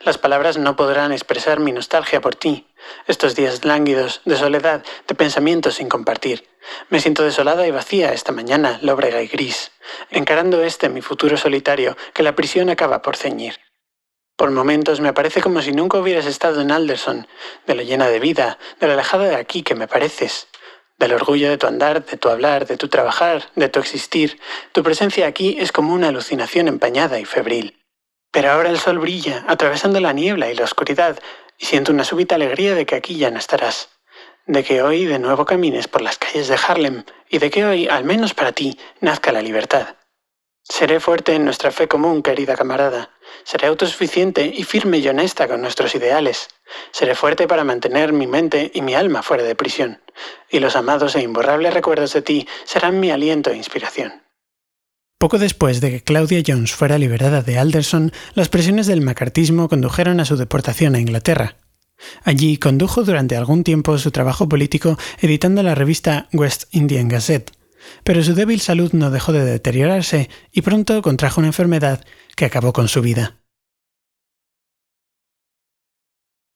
Speaker 1: Las palabras no podrán expresar mi nostalgia por ti, estos días lánguidos, de soledad, de pensamientos sin compartir. Me siento desolada y vacía esta mañana, lóbrega y gris, encarando este mi futuro solitario que la prisión acaba por ceñir. Por momentos me parece como si nunca hubieras estado en Alderson, de lo llena de vida, de lo alejada de aquí que me pareces, del orgullo de tu andar, de tu hablar, de tu trabajar, de tu existir. Tu presencia aquí es como una alucinación empañada y febril. Pero ahora el sol brilla, atravesando la niebla y la oscuridad, y siento una súbita alegría de que aquí ya no estarás, de que hoy de nuevo camines por las calles de Harlem, y de que hoy, al menos para ti, nazca la libertad. Seré fuerte en nuestra fe común, querida camarada. Seré autosuficiente y firme y honesta con nuestros ideales. Seré fuerte para mantener mi mente y mi alma fuera de prisión, y los amados e imborrables recuerdos de ti serán mi aliento e inspiración. Poco después de que Claudia Jones fuera liberada de Alderson, las presiones del macartismo condujeron a su deportación a Inglaterra. Allí condujo durante algún tiempo su trabajo político editando la revista West Indian Gazette, pero su débil salud no dejó de deteriorarse y pronto contrajo una enfermedad que acabó con su vida.